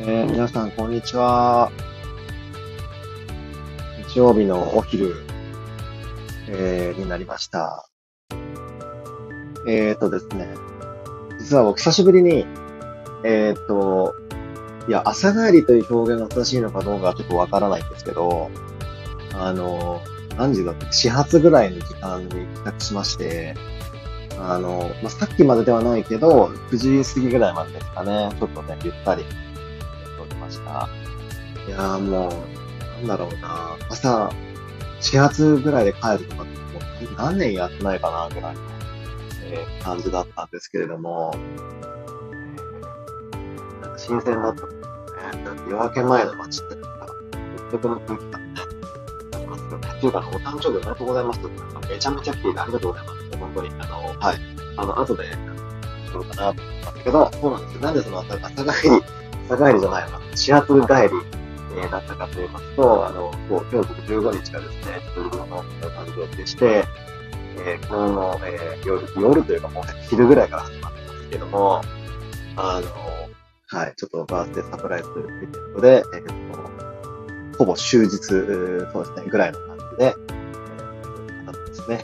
えー、皆さん、こんにちは。日曜日のお昼、えー、になりました。えーとですね、実は僕久しぶりに、えーと、いや、朝帰りという表現が正しいのかどうかちょっとわからないんですけど、あの、何時だった始発ぐらいの時間に帰宅しまして、あの、まあ、さっきまでではないけど、9時過ぎぐらいまでですかね、ちょっとね、ゆった、りました。いやーもう、なんだろうな、朝、始発ぐらいで帰るとかって、もう何年やってないかな、ぐらいの、えー感じだったんですけれども、なんか新鮮だったね。だって夜明け前の街って、なんか、独特の空気感ね、ありますよね。っていうか、お誕生日おめでとうございますって、なんかめちゃめちゃ来ていてありがとうございます。本当に、あの、はい。あの、後で、しようかなと思ったんだけど、そうなんですよ。なんでその朝朝帰り、朝帰りじゃないわ。始発帰り、えーだったかと言いますと、あの、今日僕15日がですね、ちょっと僕の誕生日でして、えー昨日の、えー夜、夜というかもう昼ぐらいから始まってますけども、あの、はい、ちょっとバースデーサプライズというイベントで、えーとほぼ終日、そうですね、ぐらいの感じで、えー、ですね、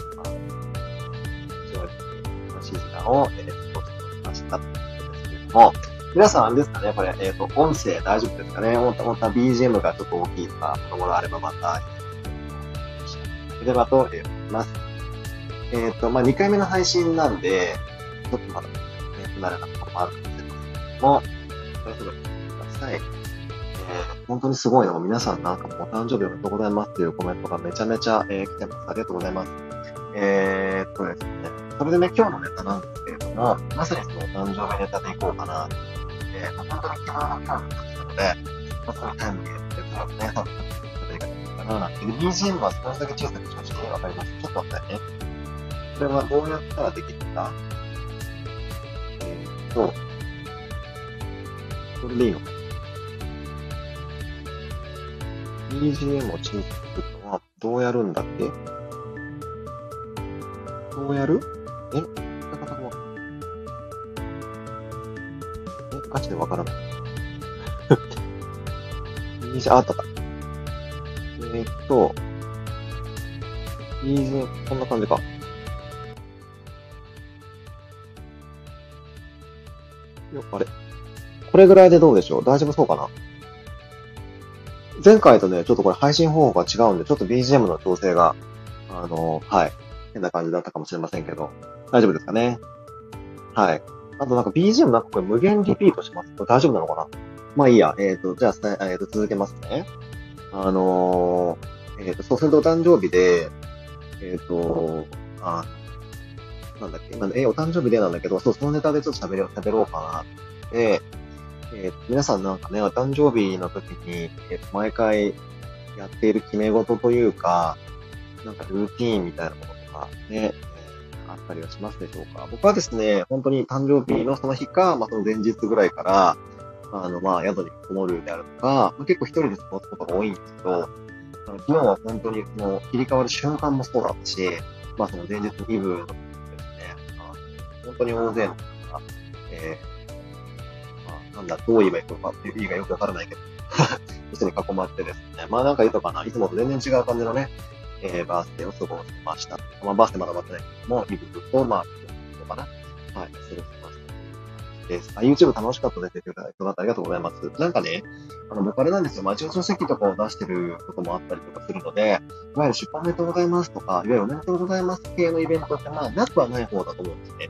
非常に楽しい時間を、えー、過ごしておりましたということですけれども、皆さんあれですかね、これ、えっ、と、音声大丈夫ですかね？また、また BGM がちょっと大きいとか、ものがあればまた、えー、ればと、え思います。えっ、と、まあ、2回目の配信なんで、ちょっとまだ、ね、不慣れなところもあるかもしれませんけども、それぞれ聞いてください。えー、本当にすごいのが皆さんなんかもお誕生日おめでとうございますっていうコメントがめちゃめちゃ、えー来てます。ありがとうございます。えー、っとですね、それでね、今日のネタなんですけれども、まさにそのお誕生日ネタでいこうかなと思って、本当に昨日の今日の形なので、まあ、そのタイムリーやってるからね、多分、それがいいかななんて。BGM は少しだけ小さくしまして、わかりますちょっと待ってね。これはどうやったらできるんだえーっと、これでいいの？か BGM を小さくするのはどうやるんだっけ？どうやる？え？ガチでわからない。BGM、あ、あったあった。えーっと、BGM、こんな感じか。よ、あれこれぐらいでどうでしょう？大丈夫そうかな？前回とね、ちょっとこれ配信方法が違うんで、ちょっと BGM の調整が、あの、はい、変な感じだったかもしれませんけど、大丈夫ですかね？はい。あとなんか BGM なんかこれ無限リピートしますこれ大丈夫なのかな？まあいいや。えっ、と、じゃあ、えっ、と、続けますね。あのー、えっ、と、そうするとお誕生日で、えっ、と、あ、なんだっけ、なんえ、お誕生日でなんだけど、そう、そのネタでちょっと喋ろ、喋ろうかなって、えー皆さんなんかね、お誕生日の時に、えー毎回やっている決め事というか、なんかルーティーンみたいなものとかね、あったりはしますでしょうか？僕はですね、本当に誕生日のその日か、まあ、その前日ぐらいから、あの、まあ、宿にこもるであるとか、まあ、結構一人で過ごすことが多いんですけど、あの昨日は本当にその切り替わる瞬間もそうだったし、まあ、その前日のイブのですね、本当に大勢の方が、えーまあ、なんだ、どう言えばいいのかっていう意味がよくわからないけど、人に囲まってですね、まあなんか言うとかな、いつもと全然違う感じのね、えー、バースデーを過ごしました。まあバースデーまだ終わってないけども、イブと、まあ、のかな、はい、過ごしましたです。あ、YouTube 楽しかったですって言っていただいてありがとうございます。なんかね、あの、僕あれなんですよ、まあ、一応書籍とかを出してることもあったりとかするので、いわゆる出版おめでとうございますとか、いわゆるおめでとうございます系のイベントって、まあ、なくはない方だと思うんですね。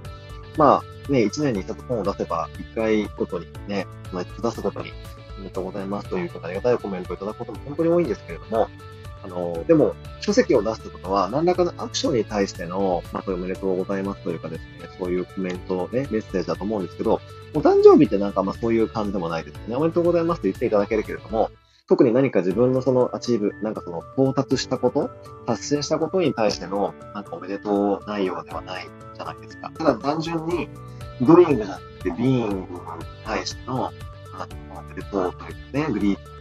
まあ、ね、一年に一つ本を出せば、一回ごとにね、まあ、出すごとに、おめでとうございますということで、ありがたいコメントをいただくことも本当に多いんですけれども、あの、でも、書籍を出すということは、何らかのアクションに対しての、まあ、これおめでとうございますというかですね、そういうコメント、ね、メッセージだと思うんですけど、お誕生日ってなんかまあそういう感じでもないですね。おめでとうございますと言っていただけるけれども、特に何か自分のその achieve、なんかその到達したこと、達成したことに対しての、なんかおめでとう内容ではないじゃないですか。ただ単純に、 doing じゃなくて being に対しての、あの、おめでとうというかね、 greeting、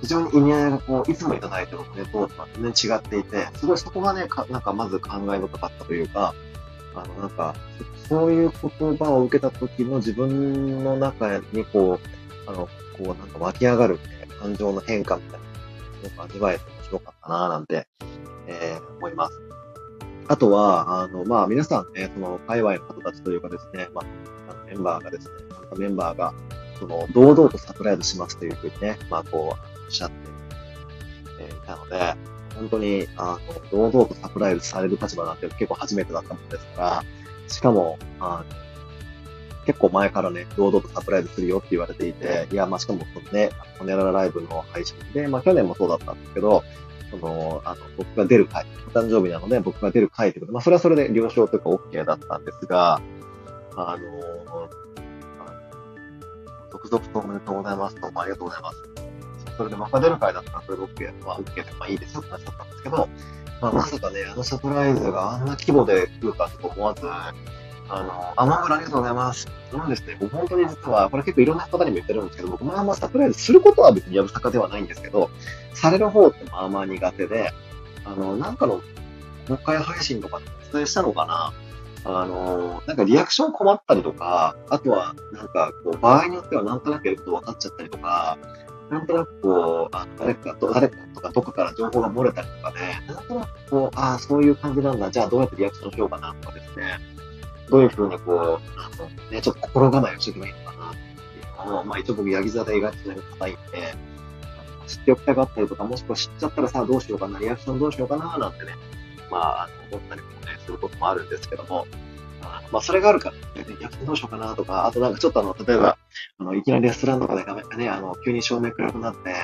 非常に意味合いがこう、いつもいただいてるおめでとは全然違っていて、すごいそこがね、かなんかまず感慨深かったというか、あの、なんか、そういう言葉を受けた時の自分の中にこう、あの、こうなんか湧き上がる、ね、感情の変化みたいな、すごく味わえて面白かったななんて、えー、思います。あとは、あの、まあ、皆さんね、その、界隈の方たちというかですね、まあ、あのメンバーがですね、メンバーが、その、堂々とサプライズしますというふうにね、まあ、こう、っしゃって、え、いたので、本当に、あの、堂々とサプライズされる立場なんて結構初めてだったもんですから、しかも、あ、結構前からね、堂々とサプライズするよって言われていて、いや、まあ、しかも、そのね、ホネララライブの配信で、まあ、去年もそうだったんですけど、その、あの、僕が出る回、お誕生日なので僕が出る回ってこと、まあ、それはそれで了承というか OK だったんですが、あの、続々とおめでとうございます。どうもありがとうございます。それでまた出る回だったらそれで OK、まあ OK で、まあいいですよって話だったんですけど、まあまさかね、あのサプライズがあんな規模で来るかと思わず、あの、あ、マグラありがとうございます。なんですね、僕本当に実は、これ結構いろんな方にも言ってるんですけど、僕まあまあサプライズすることは別にやぶさかではないんですけど、される方ってまあまあ苦手で、あの、なんかの公開配信とかでお伝えしたのかなあの、なんかリアクション困ったりとか、あとは、なんか、こう、場合によってはなんとなくやると分かっちゃったりとか、なんとなくこう、あ誰かと、誰かとかどこから情報が漏れたりとかで、なんとなくこう、ああ、そういう感じなんだ、じゃあどうやってリアクションしようかなとかですね、どういうふうにこう、あの、ね、ちょっと心構えをしていけばいいのかなっていうのを、まあ一応僕、ヤギ座で意外とそれが硬いんで、知っておきたかったりとか、もしくは知っちゃったらさ、どうしようかな、リアクションどうしようかな、なんてね、まあ、思ったりもね、することもあるんですけども、まあ、それがあるから、ね、逆どうしようかなとか、あとなんかちょっとあの、例えば、あの、いきなりレストランとかで画面がね、あの、急に照明暗くなって、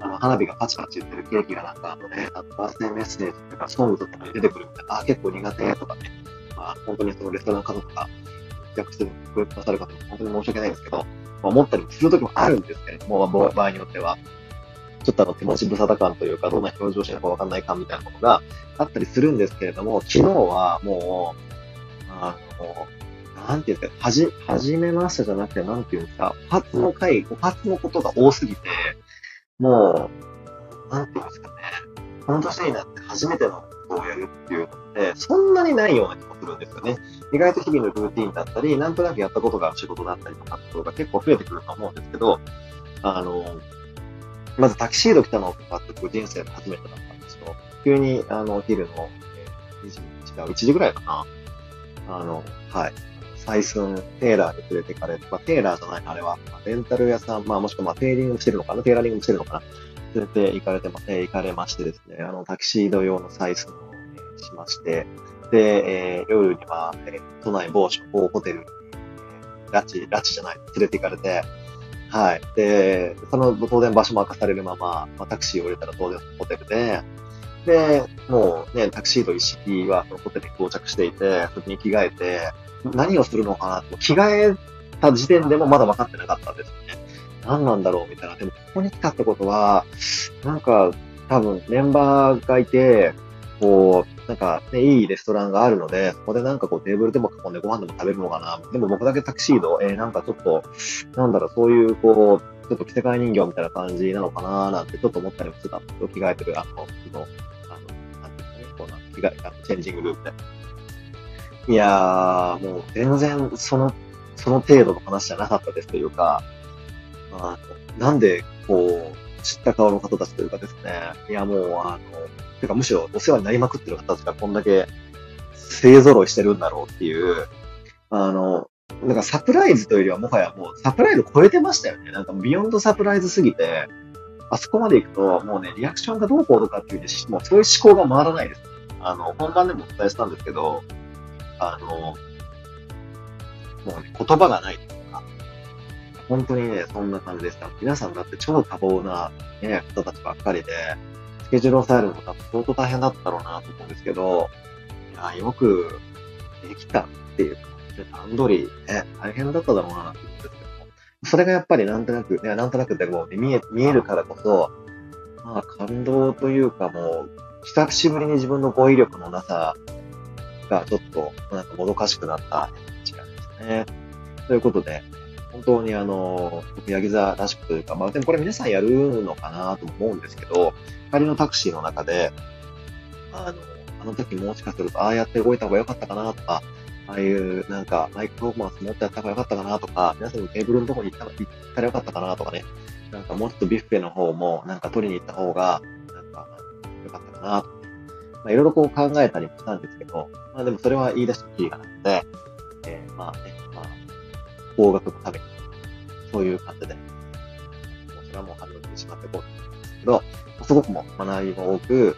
あの、花火がパチパチ言ってるケーキがなんか、あのね、あとバースデーメッセージとか、ソングとかに出てくるみたいな、あ、結構苦手とかね、まあ、本当にそのレストラン家族とか、逆してくださる方も本当に申し訳ないんですけど、まあ、思ったりするときもあるんですけれども、まあ、場合によっては。ちょっとあの手持ち無沙汰感というか、どんな表情してるかわかんない感みたいなものがあったりするんですけれども、昨日はもう、あの、なんていうんですか、はじ、はじめましてじゃなくて、なんていうんですか、発の回、発のことが多すぎて、もう、なんていうんですかね、この年になって初めてのことをやるっていうのって、そんなにないような気もするんですよね。意外と日々のルーティンだったり、なんとなくやったことがある仕事だったりとかってことが結構増えてくると思うんですけど、あの、まずタキシード来たのがって人生で初めてだったんですよ。急に、あの、お昼の、えー、2時、違う、1時ぐらいかな。あの、はい。採寸、テーラーに連れてかれて、まあ、テーラーじゃないあれは、レンタル屋さん、まあ、もしくは、まあ、テーリングしてるのかな？テーラリングしてるのかな？連れて行かれてま、えー、行かれましてですね、あの、タキシード用の採寸を、え、しまして、で、えー、夜には、えー、都内某所、某ホテルに、えー、拉致、拉致じゃない、連れて行かれて、はい。で、その当然場所も明かされるまま、まあ、タクシーを入れたら当然ホテルで、で、もうね、タクシード一式はそのホテルに到着していて、そこに着替えて、何をするのかなと、着替えた時点でもまだ分かってなかったんですよね。何なんだろうみたいな。でも、ここに来たってことは、なんか、多分メンバーがいて、こう、なんかね、いいレストランがあるので、そこでなんかこうテーブルでも囲んでご飯でも食べるのかな。でも僕だけタクシード、えー、なんかちょっと、なんだろう、そういうこう、ちょっと着せ替え人形みたいな感じなのかななんてちょっと思ったりもしてたんですけど、着替えてる、あの、その、ね、こう、あの、チェンジングルームで。いやー、もう全然その、その程度の話じゃなかったですというか、あの、なんで、こう、知った顔の方たちというかですね、いやもう、あの、てかむしろお世話になりまくってる方たちがこんだけ勢揃いしてるんだろうっていう、あの、なんかサプライズというよりはもはやもうサプライズ超えてましたよね。なんかビヨンドサプライズすぎて、あそこまで行くともうね、リアクションがどうこうとかっていうもうそういう思考が回らないです。あの、本番でもお伝えしたんですけど、あの、もうね、言葉がないというか、本当にね、そんな感じでした。皆さんだって超多忙な、ね、方たちばっかりで、スケジュールを抑えるのも多分相当大変だったろうなと思うんですけど、いや、よくできたっていう段取り、ね、大変だっただろうなって思うんですけどそれがやっぱりなんとなく、ね、なんとなくでも見え、見えるからこそ、まあ感動というかもう、久しぶりに自分の語彙力のなさがちょっと、なんかもどかしくなった時間ですね。ということで、本当にあの、僕、ヤギ座らしくというか、まあでもこれ皆さんやるのかなと思うんですけど、帰りのタクシーの中で、あの、あの時もしかすると、ああやって動いた方が良かったかなとか、ああいうなんかマイクパフォーマンス持ってやった方がよかったかなとか、皆さんのテーブルのとこに行ったらよかったかなとかね、なんかもうちょっとビュッフェの方もなんか取りに行った方が、よかったかなと。まあいろいろこう考えたりもしたんですけど、まあでもそれは言い出してきりがなくて、えー、まあね、まあ、高額のために、そういう感じで、もうそれはもう反応してしまっていこうと思うんですけど、すごくも学びも多く、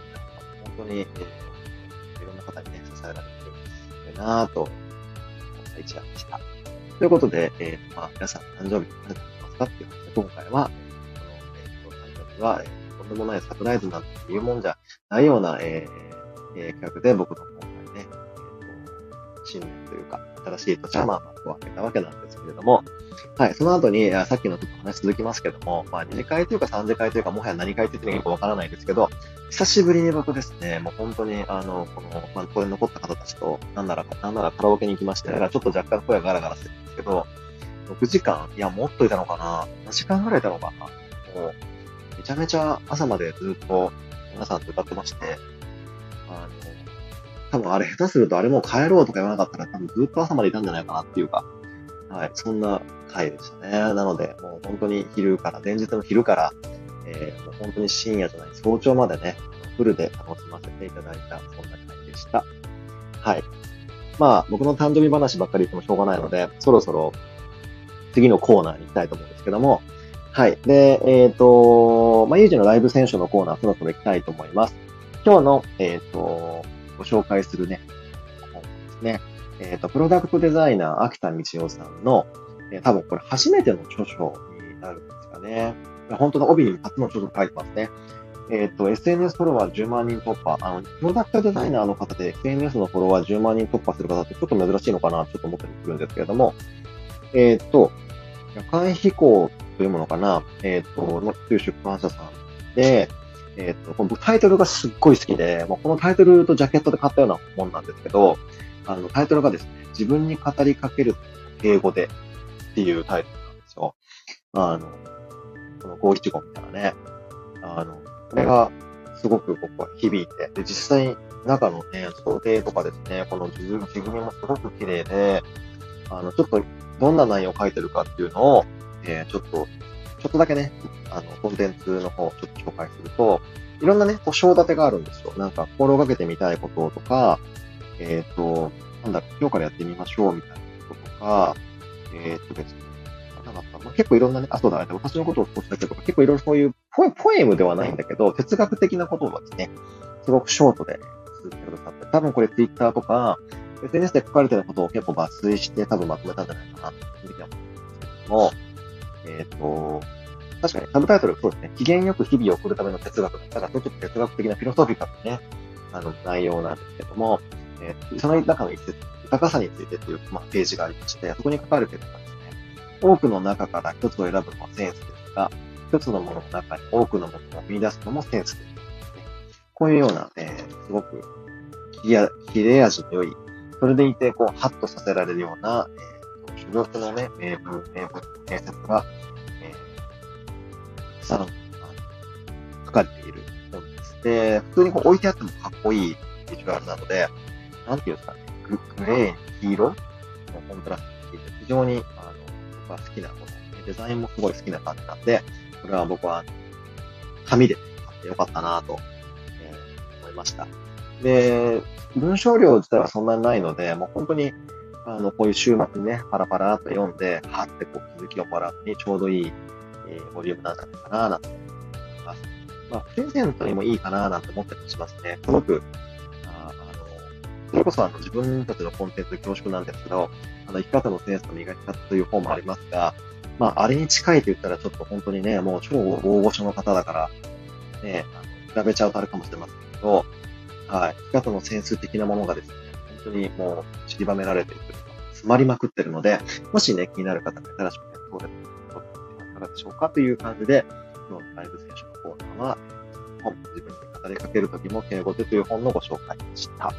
本当に、えー、いろんな方にね、支えられてるなぁと、一夜でした。ということで、えー、まあ、皆さん誕生日何かありますかっていう話で、今回は、この、えー、誕生日は、えー、とんでもないサプライズなんていうもんじゃないような、えー、えー、企画で僕の今回ね、えー、新年というか、新しい年はまあ、幕を開けたわけなんですけれども、はい、その後に、さっきのちょっと話続きますけども、まあ、二次会というか三次会というか、もはや何会って言ってるのかよくわからないですけど、久しぶりに僕ですね、もう本当に、あの、この、まあ、これ残った方たちと、なんなら、なんならカラオケに行きまして、だからちょっと若干声がガラガラしてるんですけど、6時間いや、もっといたのかな。何時間ぐらいいたのかな。もう、めちゃめちゃ朝までずっと皆さんと歌ってまして、あの、多分あれ下手するとあれもう帰ろうとか言わなかったら多分ずっと朝までいたんじゃないかなっていうか、はい、そんな回でしたね。なので、もう本当に昼から、前日の昼から、えー、もう本当に深夜じゃない、早朝までね、フルで楽しませていただいた、そんな回でした。はい。まあ、僕の誕生日話ばっかり言ってもしょうがないので、そろそろ次のコーナーに行きたいと思うんですけども、はい。で、えっ、ー、と、まあ、ユージのライブ選手のコーナー、そろそろ行きたいと思います。今日の、えっ、ー、と、ご紹介するね、本ですね。えっ、ー、と、プロダクトデザイナー、秋田道夫さんの、えー、多分これ初めての著書になるんですかね。本当の帯に初の著書書いてますね。えっ、と、SNS フォロワー10万人突破。あの、プロダクトデザイナーの方で SNS のフォロワー10万人突破する方ってちょっと珍しいのかなちょっと思ったりするんですけれども、えっ、ー、と、夜間飛行というものかなえっ、ー、と、のという出版社さんで、えっ、と、このタイトルがすっごい好きで、もうこのタイトルとジャケットで買ったようなもんなんですけど、あの、タイトルがですね、自分に語りかける英語でっていうタイトルなんですよ。あの、この五七五みたいなね。あの、これがすごく僕は響いて、で、実際中のね、想定とかですね、この地組みもすごく綺麗で、あの、ちょっとどんな内容を書いてるかっていうのを、えー、ちょっと、ちょっとだけね、あの、コンテンツの方をちょっと紹介すると、いろんなね、こう、章立てがあるんですよ。なんか、心がけてみたいこととか、えっ、ー、と、なんだろ、今日からやってみましょうみたいなこととか、えっ、ー、とですね、なか。まあ、結構いろんなね、あ、そうだ、私のことを少しだけとか、結構いろいろそういうポ、ポエムではないんだけど、哲学的なことをですね、すごくショートで続けてくださって、多分これツイッターとか、SNS で書かれてることを結構抜粋して多分まとめたんじゃないかな、というふうに思うんですけども、えっ、ー、と、確かにサブタイトル、そうですね、機嫌よく日々を送るための哲学だったら、ちょっと哲学的なフィロソフィカルね、あの、内容なんですけども、えー、その中の一節、豊かさについてっていう、まあ、ページがありまして、そこに書かれてるのがですね、多くの中から一つを選ぶのはセンスですが、一つのものの中に多くのものを見出すのもセンスです、ね。こういうような、えー、すごく切れ味の良い、それでいて、こう、ハッとさせられるような、えー、主力のね、名文、名文、名説が、えー、たくさん、書かれている本です。で、普通にこう置いてあってもかっこいいビジュアルなので、なんていうんですかね、ググレー、黄色のコントラストが非常に、あの、僕は好きなもの、デザインもすごい好きな感じなんで、これは僕は、紙で買ってよかったなと、えー、思いました。で、文章量自体はそんなにないので、もう本当に、あの、こういう週末にね、パラパラと読んで、はってこう気づきをもらうにちょうどいい、えー、ボリュームなんじゃないかな、なんて思います。まあ、プレゼントにもいいかな、なんて思ったりしますね。すごく、あのそれこそあの自分たちのコンテンツで恐縮なんですけど、あの生き方のセンスの磨き方という本もありますが、まあ、あれに近いと言ったらちょっと本当にね、もう超大御所の方だから、ね、比べちゃうとあるかもしれませんけど、はい、生き方のセンス的なものがですね、当にもう散りばめられているというか、詰まりまくってるので、もしね、気になる方がいたら、そうでいかがでしょうかという感じで、今日のライブ選手のコーナーは、本、自分に語りかけるときも敬語でという本のご紹介でした。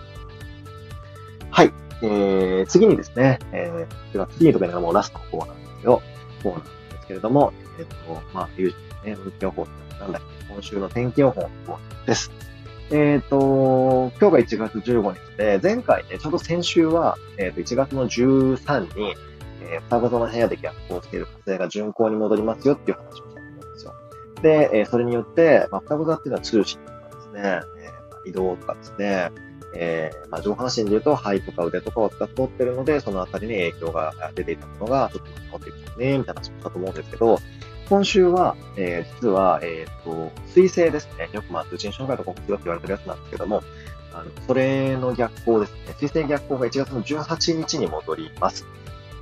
はい。えー、次にですね、えー、では次にとかね、もうラストのコーナーですけど、コーナーなんですけれども、えっ、ー、と、まあ、有事ね、運気予報なんだっけ、今週の天気予報のコーナーです。えっ、ー、と、今日が1月15日で、前回ね、ちょうど先週は、えっ、ー、と、1月の13に、えー、双子座の部屋で逆行している火星が巡行に戻りますよっていう話をしたと思うんですよ。で、えー、それによって、まあ、双子座っていうのは通信とかですね、えー、移動とかですね、えー、まあ、上半身で言うと肺とか腕とかを使ってってるので、そのあたりに影響が出ていたものが、ちょっと残っていくね、みたいな話をしたと思うんですけど、今週は、えー、実は、えっ、ー、と、水星ですね。よくまあ、通信障害とか国通って言われてるやつなんですけども、あの、それの逆行ですね。水星逆行が1月の18日に戻ります。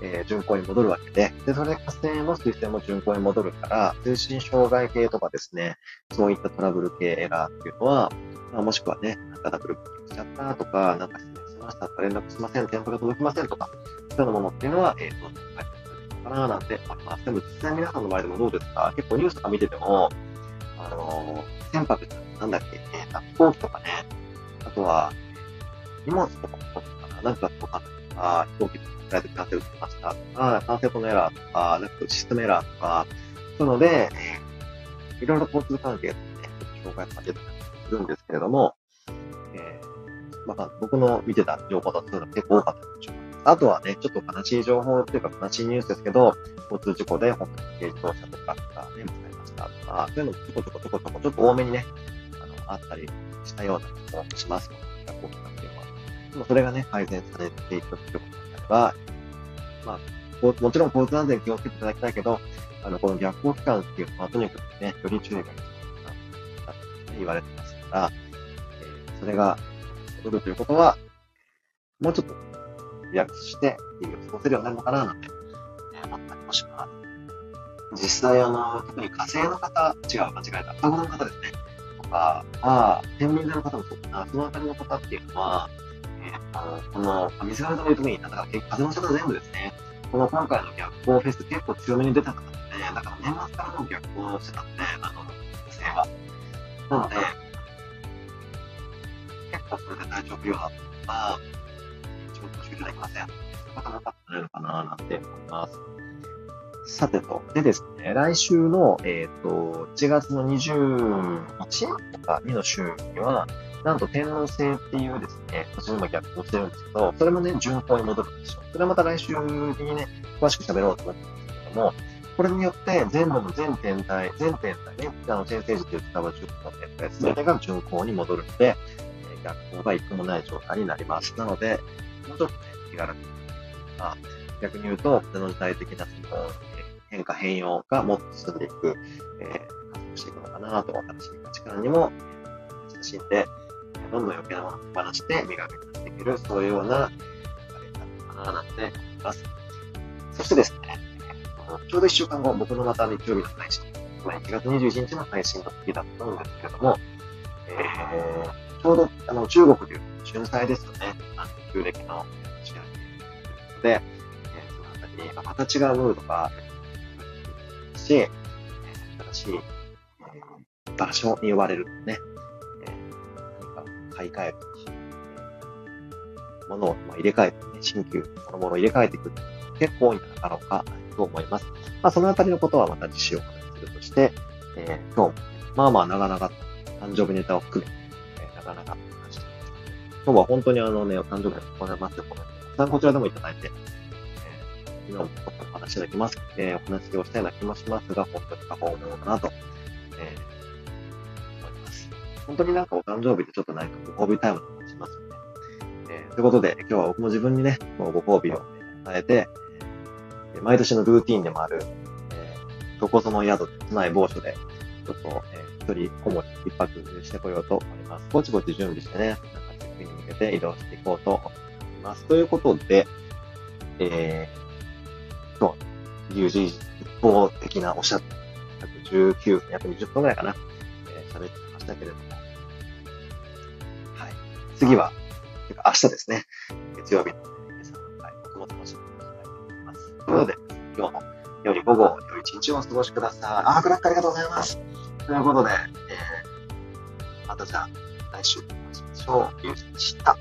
えー、巡行に戻るわけで、で、それで火星も水星も巡行に戻るから、通信障害系とかですね、そういったトラブル系エラーっていうのは、まあ、もしくはね、なんかダブルしちゃったとか、なんか失礼しましたとか、連絡しません、添付が届きませんとか、そういうものっていうのは、えっ、ー、と、かななんて。思います。でも実際皆さんの前でもどうですか？結構ニュースとか見てても、あのー、船舶、なんだっけ、えー、飛行機とかね、あとは、荷物とかもそうかな、んかとか、飛行機とかフライトキャンセルしましたとか、キャンセルのエラーとか、なんかシステムエラーとか、そういうので、いろいろ交通関係でね、障害が出たりするんですけれども、えー、まあ、僕の見てた情報だとそういうの結構多かったんでしょうあとはね、ちょっと悲しい情報っていうか悲しいニュースですけど、交通事故で本当に軽自動車とかがね、ぶつかりましたとか、そういうのちょこちょこちょこちょこちょっと多めにね、あの、あったりしたような気もします学校機関っていうのは。でもそれがね、改善されていくっていうことになれば、まあ、もちろん交通安全気をつけていただきたいけど、あの、この逆行期間っていうのはとにかくね、より注意が必要だと言われてますから、えー、それが戻るということは、もうちょっとリラックスして、日々を過ごせるようになるのかな、なんて、思ったりもします。実際、あの、特に火星の方、違う、間違えた、双子の方ですね。とか、ああ、天秤座の方もそうかな、そのあたりの方っていうのは、えー、と、この、水亀座のいう時に、だから風の方全部ですね、この今回の逆光フェス結構強めに出た方で、だから年末からの逆光をしてたんで、あの、火星は。なので、結構それで体調不良だったとか、いただきません。なかなかなのかななんて思います。さてと。でですね、来週の、えっ、ー、と、1月の21とか2の週には、なんと天皇制っていうですね、こちらにも逆行してるんですけど、それもね、順行に戻るんですよ。それはまた来週にね、詳しく喋ろうと思ってますけども、これによって全部の全天体、全天体ね、あの、先生術で使う10の天体すべてが順行に戻るので、逆行が一個もない状態になります。なので、もうちょっとね、気が楽にまあ、逆に言うと、その時代的なその、変化変容がもっと進んでいく、えー、活動していくのかなと、新しい価値観にも親しんで、どんどん余計なものを手放して磨き出していける、そういうような流れになるのかななんて思います。そしてですね、ちょうど1週間後、僕のまた日曜日の配信、1月21日の配信の時だったんですけれども、えー、ちょうどあの中国でいう春祭ですよね。旧暦ので、えー、そのあたりに、また違うムードがし、え、新しい、えー、場所に呼ばれるね、えー、何か買い替えるとか、えー、物を入れ替えて、ね、新旧のものを入れ替えていく結構多いんじゃなかろうかと思います。まあ、そのあたりのことはまた次週お話しするとして、えー、今日も、まあまあ長々と誕生日ネタを含め、えー、なかなか今日は本当にあのね、お誕生日をございますよ、このさんこちらでもいただいて、えー、今もお話いただきます、えー、お話をしたような気もしますが、本当に過保護かなと、えー、思います。本当になんかお誕生日でちょっと何かご褒美タイムとかしますよね。えー、ということで、今日は僕も自分にね、ご褒美を与えて、毎年のルーティンでもある、えー、どこぞの宿、都内某所で、ちょっと、え、一人こもり一泊してこようと思います。ぼちぼち準備してね、なんかチェックインに向けて移動していこうと思います。ということで、えー、今日、有事一方的なおしゃっ119分、約20分くらいかな、えー、喋ってましたけれども、はい。次は、てか明日ですね、月曜日の皆さんの会、僕も楽しみにしたいと思います。ということで、今日も良い午後、良い一日をお過ごしください。あー、クラックありがとうございます。ということで、えー、またじゃあ、来週お会いしましょう。でした。